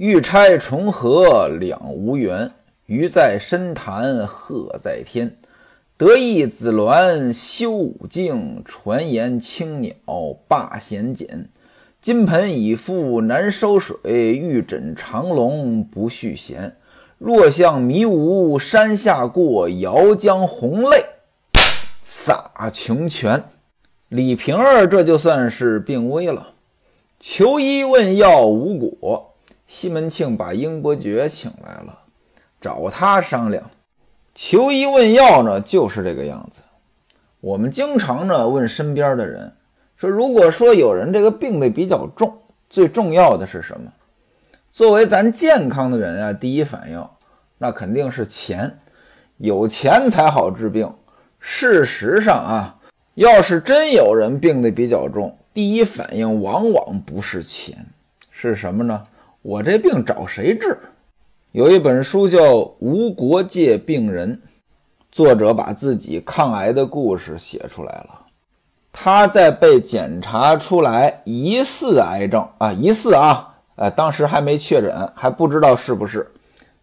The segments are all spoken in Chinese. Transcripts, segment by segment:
玉钗重合两无缘，鱼在深潭鹤在天。得意紫鸾修五境，传言青鸟罢闲简。金盆已覆难收水，玉枕长龙不续弦。若向迷雾山下过，遥将红泪洒琼泉。李瓶儿这就算是病危了，求医问药无果。西门庆把英伯爵请来了，找他商量。求医问药呢，就是这个样子。我们经常呢问身边的人说，如果说有人这个病得比较重，最重要的是什么？作为咱健康的人啊，第一反应那肯定是钱，有钱才好治病。事实上啊，要是真有人病得比较重，第一反应往往不是钱，是什么呢？我这病找谁治？有一本书叫《无国界病人》，作者把自己抗癌的故事写出来了。他在被检查出来疑似癌症啊，疑似啊，呃，当时还没确诊，还不知道是不是。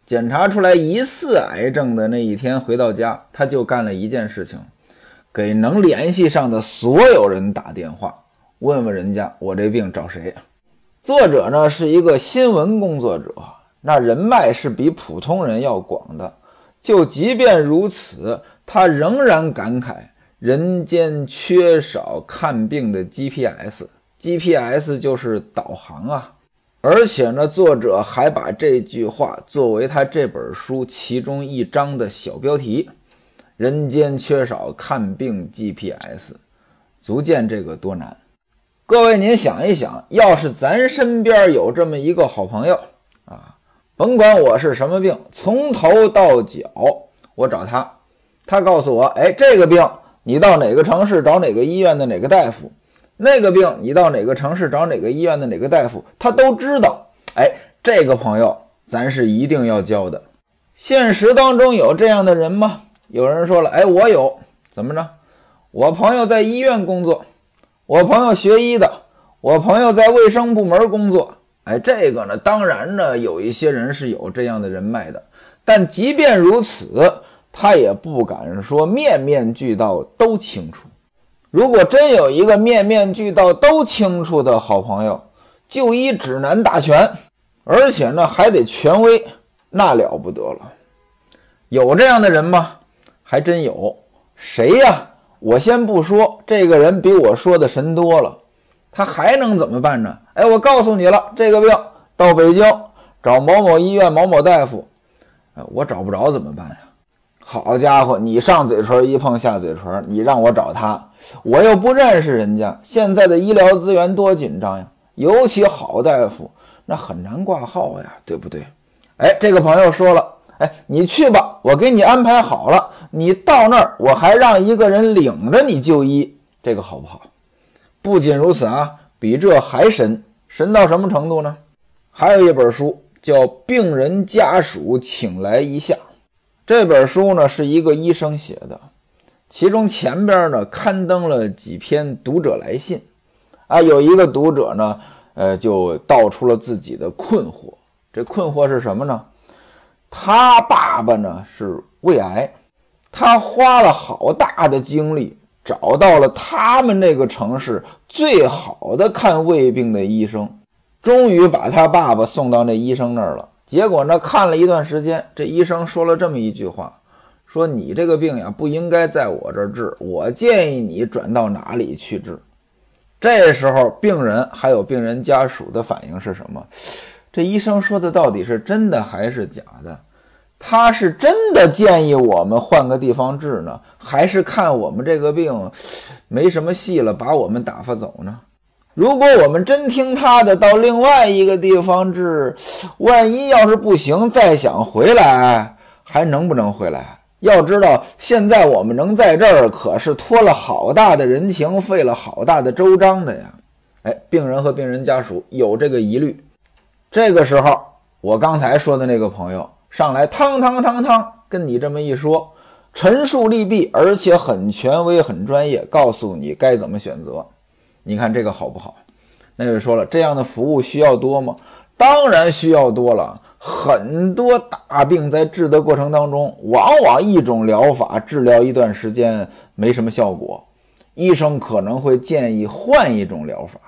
检查出来疑似癌症的那一天回到家，他就干了一件事情，给能联系上的所有人打电话，问问人家我这病找谁。作者呢是一个新闻工作者。那人脉是比普通人要广的，就即便如此，他仍然感慨人间缺少看病的 GPS，GPS 就是导航啊。而且呢，作者还把这句话作为他这本书其中一章的小标题：“人间缺少看病 GPS”，足见这个多难。各位，您想一想，要是咱身边有这么一个好朋友啊。甭管我是什么病，从头到脚我找他，他告诉我，哎，这个病你到哪个城市找哪个医院的哪个大夫，那个病你到哪个城市找哪个医院的哪个大夫，他都知道。哎，这个朋友咱是一定要交的。现实当中有这样的人吗？有人说了，哎，我有，怎么着？我朋友在医院工作，我朋友学医的，我朋友在卫生部门工作。哎，这个呢，当然呢，有一些人是有这样的人脉的，但即便如此，他也不敢说面面俱到都清楚。如果真有一个面面俱到都清楚的好朋友，就医指南大全，而且呢还得权威，那了不得了。有这样的人吗？还真有。谁呀？我先不说，这个人比我说的神多了。他还能怎么办呢？哎，我告诉你了，这个病到北京找某某医院某某大夫，哎，我找不着怎么办呀？好家伙，你上嘴唇一碰下嘴唇，你让我找他，我又不认识人家。现在的医疗资源多紧张呀，尤其好大夫那很难挂号呀，对不对？哎，这个朋友说了，哎，你去吧，我给你安排好了，你到那儿我还让一个人领着你就医，这个好不好？不仅如此啊，比这还神，神到什么程度呢？还有一本书叫《病人家属请来一下》，这本书呢是一个医生写的，其中前边呢刊登了几篇读者来信，啊，有一个读者呢，呃，就道出了自己的困惑。这困惑是什么呢？他爸爸呢是胃癌，他花了好大的精力。找到了他们那个城市最好的看胃病的医生，终于把他爸爸送到那医生那儿了。结果呢，看了一段时间，这医生说了这么一句话：“说你这个病呀，不应该在我这儿治，我建议你转到哪里去治。”这时候，病人还有病人家属的反应是什么？这医生说的到底是真的还是假的？他是真的建议我们换个地方治呢，还是看我们这个病没什么戏了，把我们打发走呢？如果我们真听他的，到另外一个地方治，万一要是不行，再想回来，还能不能回来？要知道，现在我们能在这儿，可是托了好大的人情，费了好大的周章的呀。哎，病人和病人家属有这个疑虑。这个时候，我刚才说的那个朋友。上来，汤汤汤汤，跟你这么一说，陈述利弊，而且很权威、很专业，告诉你该怎么选择。你看这个好不好？那位说了，这样的服务需要多吗？当然需要多了。很多大病在治的过程当中，往往一种疗法治疗一段时间没什么效果，医生可能会建议换一种疗法。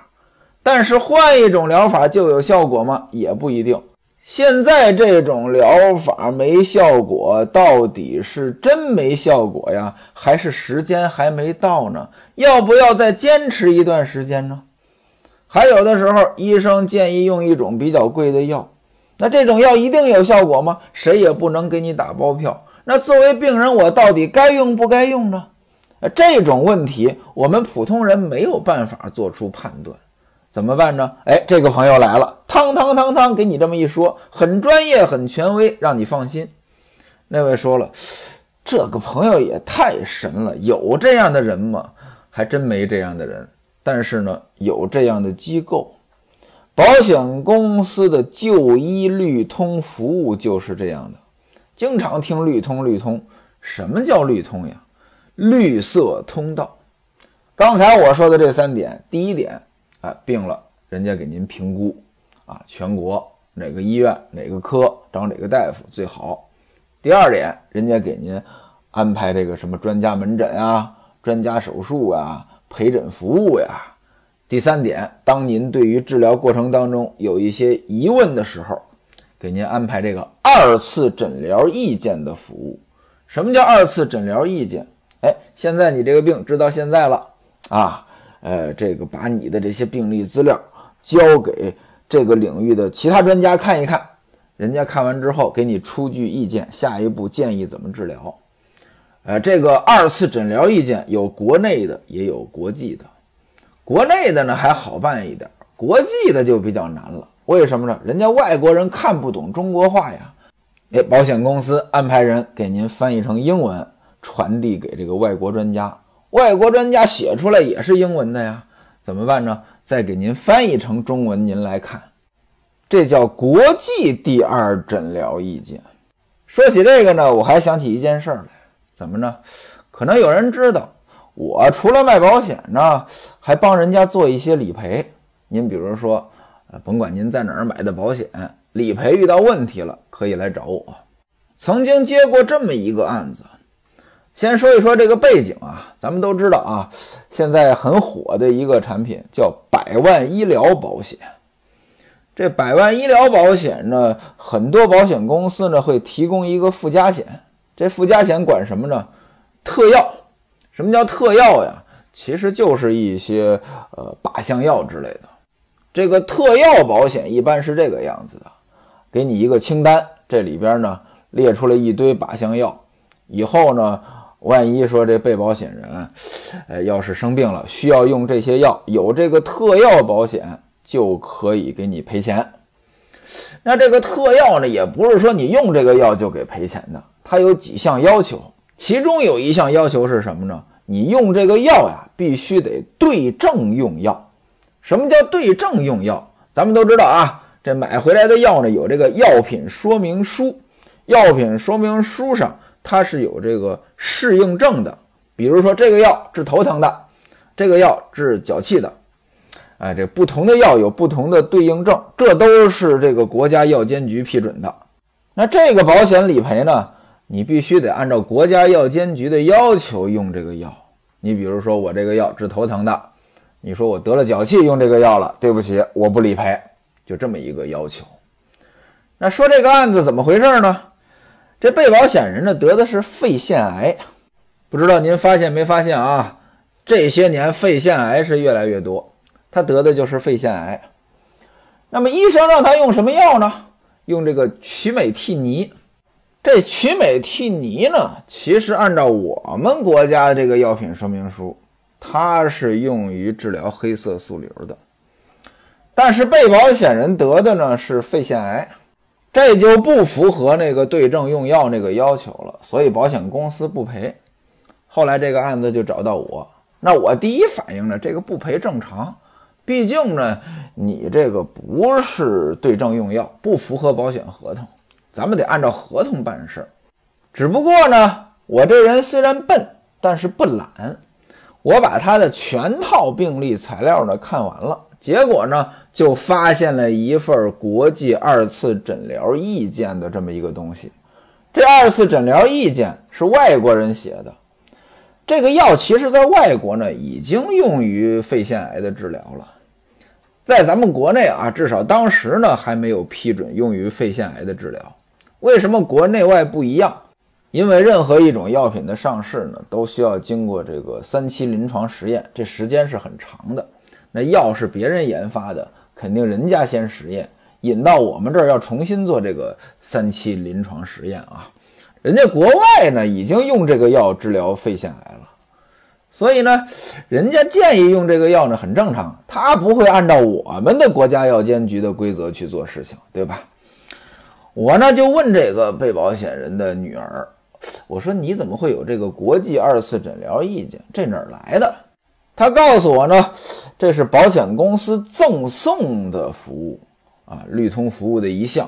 但是换一种疗法就有效果吗？也不一定。现在这种疗法没效果，到底是真没效果呀，还是时间还没到呢？要不要再坚持一段时间呢？还有的时候，医生建议用一种比较贵的药。那这种药一定有效果吗？谁也不能给你打包票。那作为病人，我到底该用不该用呢？这种问题我们普通人没有办法做出判断，怎么办呢？哎，这个朋友来了，汤汤汤汤，给你这么一说，很专业，很权威，让你放心。那位说了，这个朋友也太神了，有这样的人吗？还真没这样的人，但是呢，有这样的机构。保险公司的就医绿通服务就是这样的，经常听绿通绿通，什么叫绿通呀？绿色通道。刚才我说的这三点，第一点，哎，病了，人家给您评估，啊，全国哪个医院哪个科找哪个大夫最好。第二点，人家给您安排这个什么专家门诊啊、专家手术啊、陪诊服务呀。第三点，当您对于治疗过程当中有一些疑问的时候，给您安排这个二次诊疗意见的服务。什么叫二次诊疗意见？哎，现在你这个病治到现在了啊，呃，这个把你的这些病历资料交给这个领域的其他专家看一看，人家看完之后给你出具意见，下一步建议怎么治疗。呃，这个二次诊疗意见有国内的，也有国际的。国内的呢还好办一点，国际的就比较难了。为什么呢？人家外国人看不懂中国话呀。哎，保险公司安排人给您翻译成英文，传递给这个外国专家。外国专家写出来也是英文的呀，怎么办呢？再给您翻译成中文，您来看。这叫国际第二诊疗意见。说起这个呢，我还想起一件事儿来，怎么呢？可能有人知道。我除了卖保险呢，还帮人家做一些理赔。您比如说，甭管您在哪儿买的保险，理赔遇到问题了，可以来找我。曾经接过这么一个案子。先说一说这个背景啊，咱们都知道啊，现在很火的一个产品叫百万医疗保险。这百万医疗保险呢，很多保险公司呢会提供一个附加险。这附加险管什么呢？特药。什么叫特药呀？其实就是一些呃靶向药之类的。这个特药保险一般是这个样子的，给你一个清单，这里边呢列出了一堆靶向药。以后呢，万一说这被保险人，呃，要是生病了需要用这些药，有这个特药保险就可以给你赔钱。那这个特药呢，也不是说你用这个药就给赔钱的，它有几项要求。其中有一项要求是什么呢？你用这个药呀，必须得对症用药。什么叫对症用药？咱们都知道啊，这买回来的药呢，有这个药品说明书。药品说明书上它是有这个适应症的。比如说，这个药治头疼的，这个药治脚气的。哎，这不同的药有不同的对应症，这都是这个国家药监局批准的。那这个保险理赔呢？你必须得按照国家药监局的要求用这个药。你比如说，我这个药治头疼的，你说我得了脚气用这个药了，对不起，我不理赔，就这么一个要求。那说这个案子怎么回事呢？这被保险人呢得的是肺腺癌，不知道您发现没发现啊？这些年肺腺癌是越来越多，他得的就是肺腺癌。那么医生让他用什么药呢？用这个曲美替尼。这曲美替尼呢，其实按照我们国家这个药品说明书，它是用于治疗黑色素瘤的。但是被保险人得的呢是肺腺癌，这就不符合那个对症用药那个要求了，所以保险公司不赔。后来这个案子就找到我，那我第一反应呢，这个不赔正常，毕竟呢你这个不是对症用药，不符合保险合同。咱们得按照合同办事儿，只不过呢，我这人虽然笨，但是不懒。我把他的全套病历材料呢看完了，结果呢，就发现了一份国际二次诊疗意见的这么一个东西。这二次诊疗意见是外国人写的。这个药其实在外国呢已经用于肺腺癌的治疗了，在咱们国内啊，至少当时呢还没有批准用于肺腺癌的治疗。为什么国内外不一样？因为任何一种药品的上市呢，都需要经过这个三期临床实验，这时间是很长的。那药是别人研发的，肯定人家先实验，引到我们这儿要重新做这个三期临床实验啊。人家国外呢已经用这个药治疗肺腺癌了，所以呢，人家建议用这个药呢很正常，他不会按照我们的国家药监局的规则去做事情，对吧？我呢就问这个被保险人的女儿，我说你怎么会有这个国际二次诊疗意见？这哪儿来的？他告诉我呢，这是保险公司赠送的服务啊，绿通服务的一项。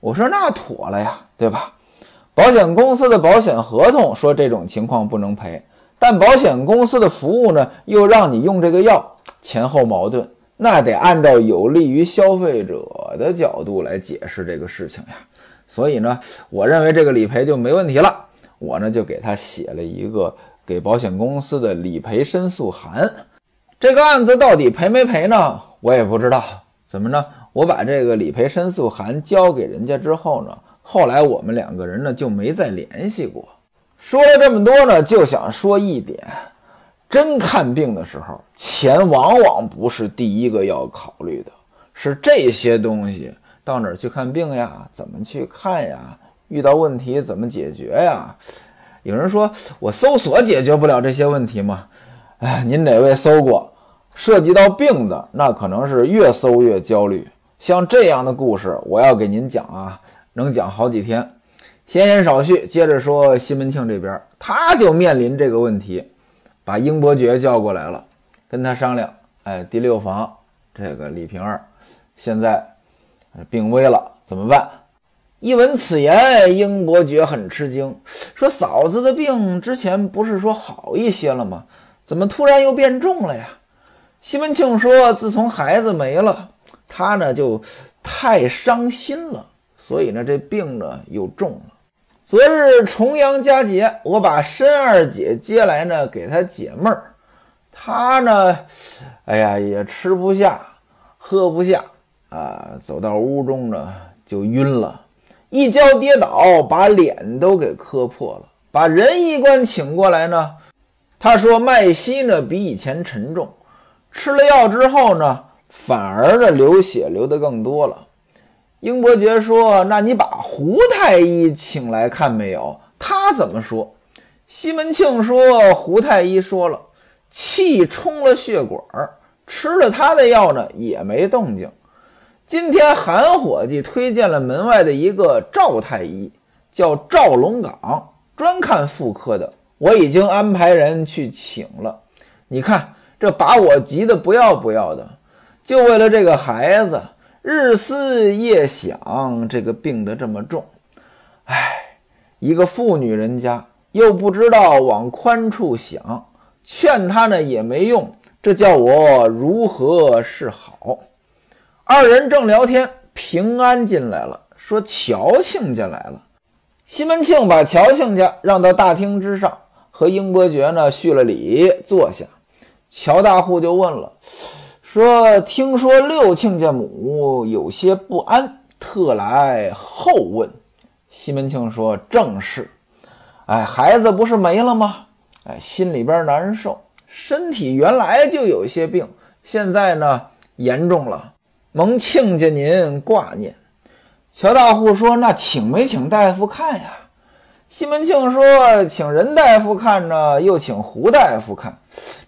我说那妥了呀，对吧？保险公司的保险合同说这种情况不能赔，但保险公司的服务呢又让你用这个药，前后矛盾，那得按照有利于消费者的角度来解释这个事情呀。所以呢，我认为这个理赔就没问题了。我呢就给他写了一个。给保险公司的理赔申诉函，这个案子到底赔没赔呢？我也不知道。怎么呢？我把这个理赔申诉函交给人家之后呢，后来我们两个人呢就没再联系过。说了这么多呢，就想说一点：真看病的时候，钱往往不是第一个要考虑的，是这些东西。到哪儿去看病呀？怎么去看呀？遇到问题怎么解决呀？有人说我搜索解决不了这些问题吗？哎，您哪位搜过？涉及到病的，那可能是越搜越焦虑。像这样的故事，我要给您讲啊，能讲好几天。闲言少叙，接着说西门庆这边，他就面临这个问题，把英伯爵叫过来了，跟他商量。哎，第六房这个李瓶儿现在病危了，怎么办？一闻此言，英伯爵很吃惊，说：“嫂子的病之前不是说好一些了吗？怎么突然又变重了呀？”西门庆说：“自从孩子没了，他呢就太伤心了，所以呢这病呢又重了。昨日重阳佳节，我把申二姐接来呢，给她解闷儿。她呢，哎呀也吃不下，喝不下啊，走到屋中呢就晕了。”一跤跌倒，把脸都给磕破了。把仁医官请过来呢，他说脉息呢比以前沉重，吃了药之后呢，反而呢流血流得更多了。英伯爵说：“那你把胡太医请来看没有？他怎么说？”西门庆说：“胡太医说了，气冲了血管，吃了他的药呢也没动静。”今天韩伙计推荐了门外的一个赵太医，叫赵龙岗，专看妇科的。我已经安排人去请了。你看这把我急得不要不要的，就为了这个孩子，日思夜想，这个病得这么重。唉，一个妇女人家又不知道往宽处想，劝他呢也没用，这叫我如何是好？二人正聊天，平安进来了，说乔亲家来了。西门庆把乔亲家让到大厅之上，和英伯爵呢叙了礼，坐下。乔大户就问了，说听说六亲家母有些不安，特来后问。西门庆说正是，哎，孩子不是没了吗？哎，心里边难受，身体原来就有些病，现在呢严重了。蒙亲家您挂念，乔大户说：“那请没请大夫看呀？”西门庆说：“请任大夫看呢，又请胡大夫看，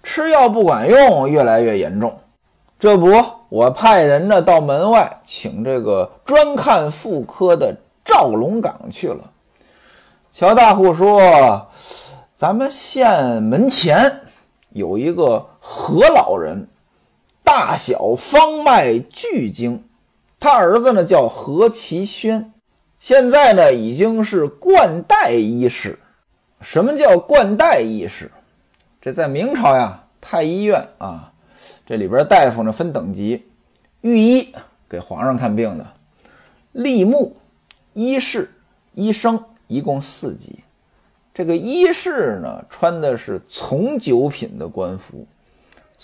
吃药不管用，越来越严重。这不，我派人呢到门外请这个专看妇科的赵龙岗去了。”乔大户说：“咱们县门前有一个何老人。”大小方脉俱精，他儿子呢叫何其轩，现在呢已经是冠带医师。什么叫冠带医师？这在明朝呀，太医院啊，这里边大夫呢分等级，御医给皇上看病的，吏目、医士、医生，一共四级。这个医士呢，穿的是从九品的官服，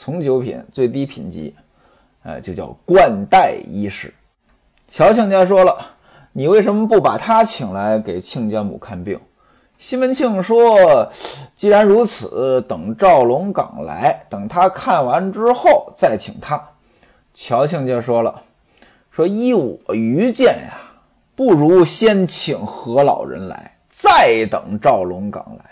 从九品最低品级，哎，就叫冠带医士。乔庆家说了，你为什么不把他请来给亲家母看病？西门庆说：“既然如此，等赵龙岗来，等他看完之后再请他。”乔庆家说了：“说依我愚见呀，不如先请何老人来，再等赵龙岗来，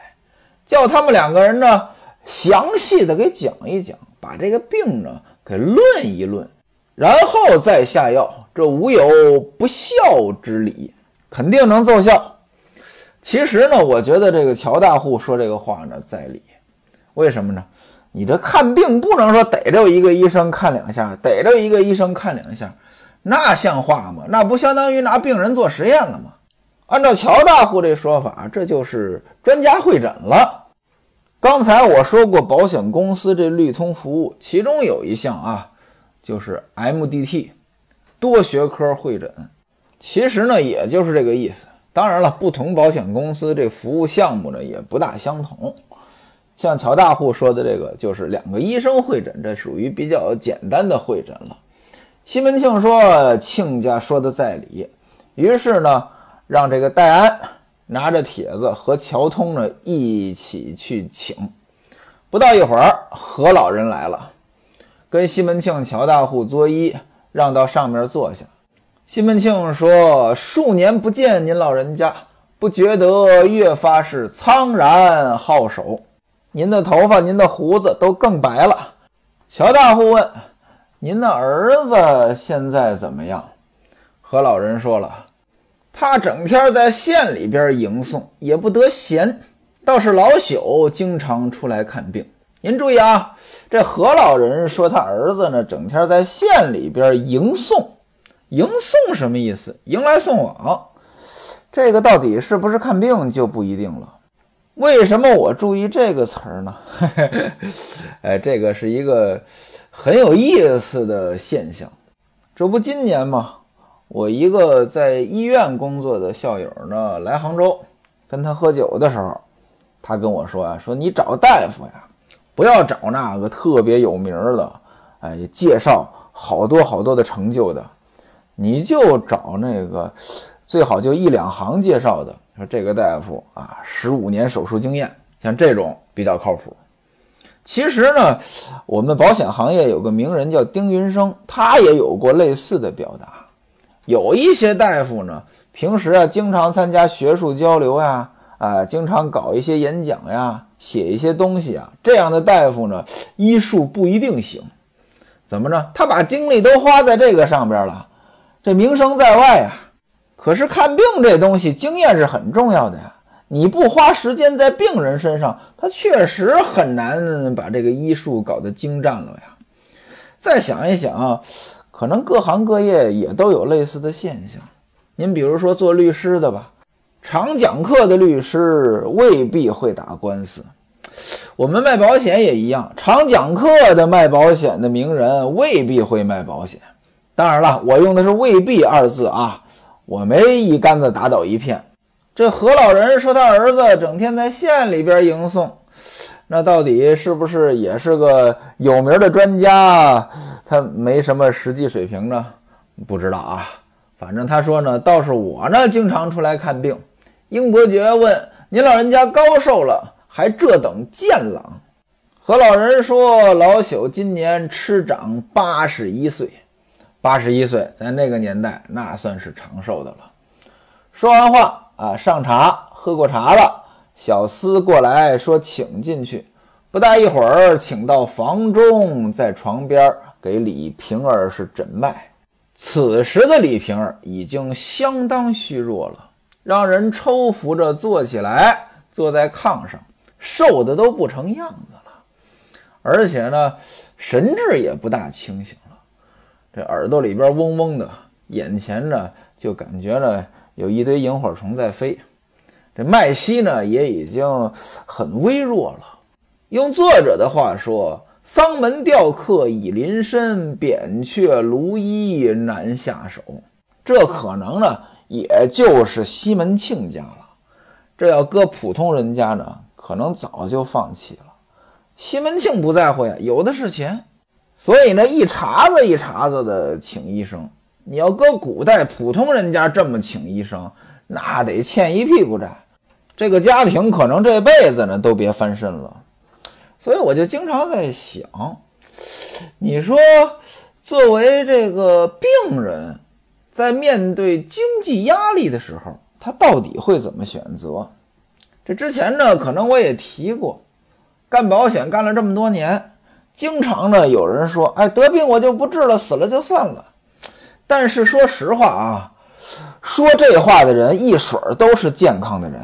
叫他们两个人呢详细的给讲一讲，把这个病呢给论一论，然后再下药，这无有不孝之理，肯定能奏效。”其实呢，我觉得这个乔大户说这个话呢在理，为什么呢？你这看病不能说逮着一个医生看两下，逮着一个医生看两下，那像话吗？那不相当于拿病人做实验了吗？按照乔大户这说法，这就是专家会诊了。刚才我说过，保险公司这绿通服务，其中有一项啊，就是 MDT 多学科会诊，其实呢，也就是这个意思。当然了，不同保险公司这服务项目呢也不大相同。像乔大户说的这个，就是两个医生会诊，这属于比较简单的会诊了。西门庆说：“亲家说的在理。”于是呢，让这个戴安拿着帖子和乔通呢一起去请。不到一会儿，何老人来了，跟西门庆、乔大户作揖，让到上面坐下。西门庆说：“数年不见您老人家，不觉得越发是苍然好手。您的头发、您的胡子都更白了。”乔大户问：“您的儿子现在怎么样？”何老人说了：“他整天在县里边迎送，也不得闲，倒是老朽经常出来看病。您注意啊，这何老人说他儿子呢，整天在县里边迎送。”迎送什么意思？迎来送往，这个到底是不是看病就不一定了。为什么我注意这个词儿呢？哎，这个是一个很有意思的现象。这不今年吗，我一个在医院工作的校友呢来杭州，跟他喝酒的时候，他跟我说啊，说你找大夫呀，不要找那个特别有名的，哎，介绍好多好多的成就的。你就找那个，最好就一两行介绍的，说这个大夫啊，十五年手术经验，像这种比较靠谱。其实呢，我们保险行业有个名人叫丁云生，他也有过类似的表达。有一些大夫呢，平时啊经常参加学术交流呀，啊，经常搞一些演讲呀，写一些东西啊，这样的大夫呢，医术不一定行。怎么着？他把精力都花在这个上边了。这名声在外呀，可是看病这东西经验是很重要的呀。你不花时间在病人身上，他确实很难把这个医术搞得精湛了呀。再想一想啊，可能各行各业也都有类似的现象。您比如说做律师的吧，常讲课的律师未必会打官司。我们卖保险也一样，常讲课的卖保险的名人未必会卖保险。当然了，我用的是“未必”二字啊，我没一竿子打倒一片。这何老人说他儿子整天在县里边迎送，那到底是不是也是个有名的专家？他没什么实际水平呢？不知道啊。反正他说呢，倒是我呢经常出来看病。英伯爵问：“您老人家高寿了，还这等健朗？”何老人说：“老朽今年吃长八十一岁。”八十一岁，在那个年代，那算是长寿的了。说完话啊，上茶，喝过茶了，小厮过来说，请进去。不大一会儿，请到房中，在床边儿给李瓶儿是诊脉。此时的李瓶儿已经相当虚弱了，让人抽扶着坐起来，坐在炕上，瘦的都不成样子了，而且呢，神志也不大清醒了。这耳朵里边嗡嗡的，眼前呢就感觉呢有一堆萤火虫在飞，这脉息呢也已经很微弱了。用作者的话说，丧门吊客已临身，扁鹊卢衣难下手。这可能呢，也就是西门庆家了。这要搁普通人家呢，可能早就放弃了。西门庆不在乎呀，有的是钱，所以呢，一茬子一茬子的请医生。你要搁古代普通人家这么请医生，那得欠一屁股债，这个家庭可能这辈子呢都别翻身了。所以我就经常在想，你说作为这个病人，在面对经济压力的时候，他到底会怎么选择？这之前呢，可能我也提过，干保险干了这么多年，经常呢有人说：“哎，得病我就不治了，死了就算了。”但是说实话啊，说这话的人一水儿都是健康的人，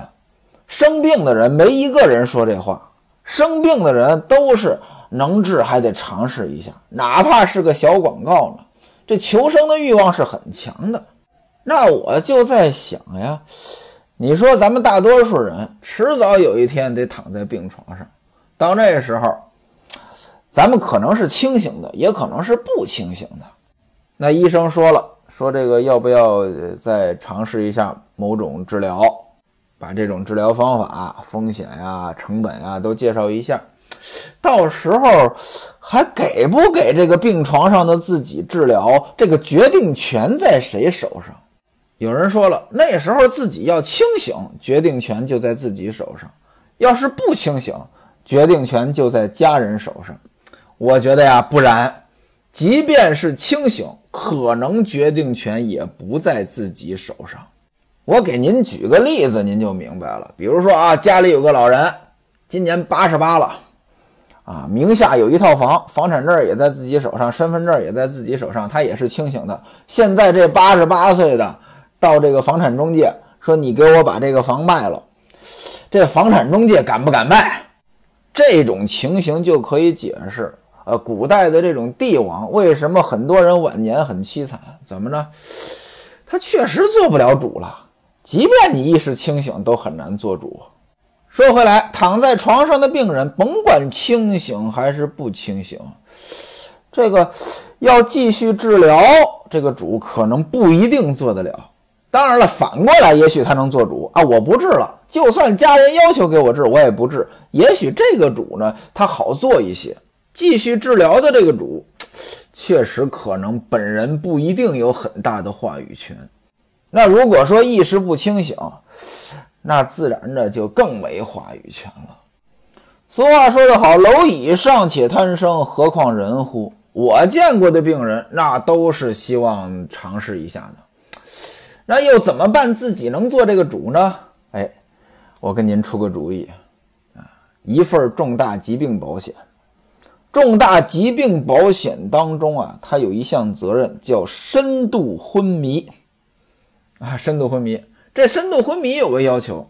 生病的人没一个人说这话。生病的人都是能治还得尝试一下，哪怕是个小广告呢。这求生的欲望是很强的。那我就在想呀，你说咱们大多数人迟早有一天得躺在病床上，到那时候，咱们可能是清醒的，也可能是不清醒的。那医生说了，说这个要不要再尝试一下某种治疗？把这种治疗方法、风险呀、成本呀都介绍一下，到时候还给不给这个病床上的自己治疗？这个决定权在谁手上？有人说了，那时候自己要清醒，决定权就在自己手上；要是不清醒，决定权就在家人手上。我觉得呀，不然，即便是清醒，可能决定权也不在自己手上。我给您举个例子，您就明白了。比如说啊，家里有个老人，今年八十八了，啊，名下有一套房，房产证也在自己手上，身份证也在自己手上，他也是清醒的。现在这八十八岁的到这个房产中介说：“你给我把这个房卖了。”这房产中介敢不敢卖？这种情形就可以解释，呃，古代的这种帝王为什么很多人晚年很凄惨？怎么着？他确实做不了主了。即便你意识清醒，都很难做主。说回来，躺在床上的病人，甭管清醒还是不清醒，这个要继续治疗，这个主可能不一定做得了。当然了，反过来，也许他能做主啊！我不治了，就算家人要求给我治，我也不治。也许这个主呢，他好做一些。继续治疗的这个主，确实可能本人不一定有很大的话语权。那如果说意识不清醒，那自然的就更没话语权了。俗话说得好，蝼蚁尚且贪生，何况人乎？我见过的病人，那都是希望尝试一下的。那又怎么办？自己能做这个主呢？哎，我跟您出个主意啊，一份重大疾病保险。重大疾病保险当中啊，它有一项责任叫深度昏迷。啊，深度昏迷，这深度昏迷有个要求，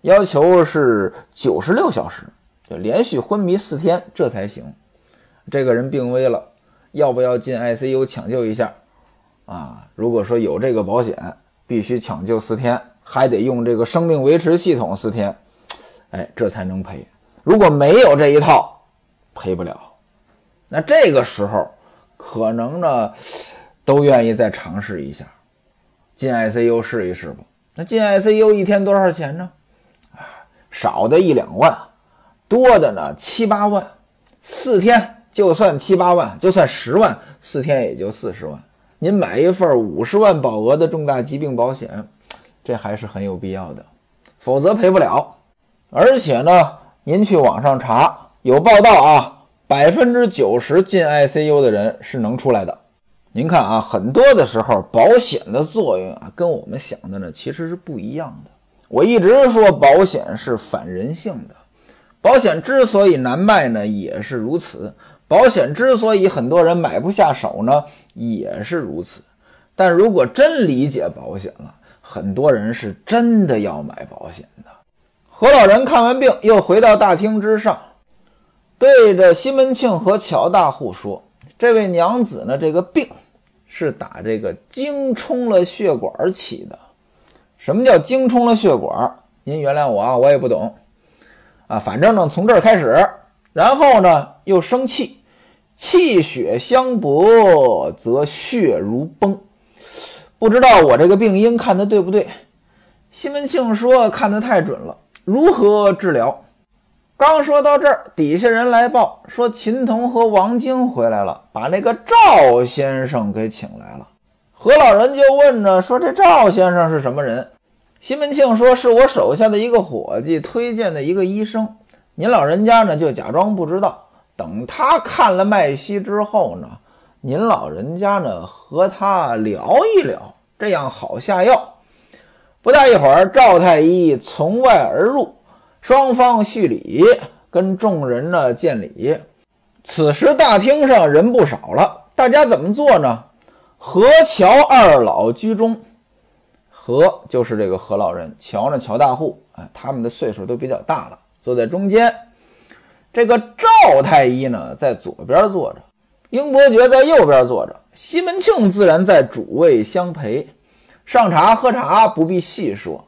要求是九十六小时，就连续昏迷四天，这才行。这个人病危了，要不要进 ICU 抢救一下？啊，如果说有这个保险，必须抢救四天，还得用这个生命维持系统四天，哎，这才能赔。如果没有这一套，赔不了。那这个时候，可能呢，都愿意再尝试一下。进 ICU 试一试吧。那进 ICU 一天多少钱呢？啊，少的一两万，多的呢七八万。四天就算七八万，就算十万，四天也就四十万。您买一份五十万保额的重大疾病保险，这还是很有必要的。否则赔不了。而且呢，您去网上查，有报道啊，百分之九十进 ICU 的人是能出来的。您看啊，很多的时候保险的作用啊，跟我们想的呢其实是不一样的。我一直说保险是反人性的，保险之所以难卖呢，也是如此；保险之所以很多人买不下手呢，也是如此。但如果真理解保险了，很多人是真的要买保险的。何老人看完病，又回到大厅之上，对着西门庆和乔大户说：“这位娘子呢，这个病。”是打这个精冲了血管起的。什么叫精冲了血管？您原谅我啊，我也不懂啊。反正呢，从这儿开始，然后呢，又生气，气血相搏，则血如崩。不知道我这个病因看的对不对？西门庆说看得太准了。如何治疗？刚说到这儿，底下人来报说秦童和王晶回来了，把那个赵先生给请来了。何老人就问着说：“这赵先生是什么人？”西门庆说：“是我手下的一个伙计推荐的一个医生。您老人家呢就假装不知道，等他看了脉息之后呢，您老人家呢和他聊一聊，这样好下药。”不大一会儿，赵太医从外而入。双方叙礼，跟众人呢见礼。此时大厅上人不少了，大家怎么做呢？何乔二老居中，何就是这个何老人，乔呢乔大户，哎，他们的岁数都比较大了，坐在中间。这个赵太医呢在左边坐着，英伯爵在右边坐着，西门庆自然在主位相陪。上茶喝茶不必细说，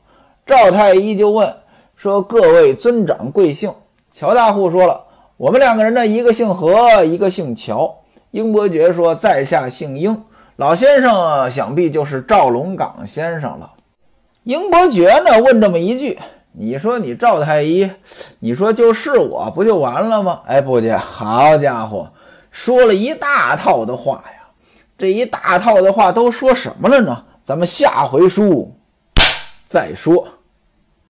赵太医就问。说各位尊长贵姓？乔大户说了，我们两个人呢，一个姓何，一个姓乔。英伯爵说，在下姓英，老先生想必就是赵龙岗先生了。英伯爵呢问这么一句：“你说你赵太医，你说就是我不就完了吗？”哎，不姐，好家伙，说了一大套的话呀！这一大套的话都说什么了呢？咱们下回书再说。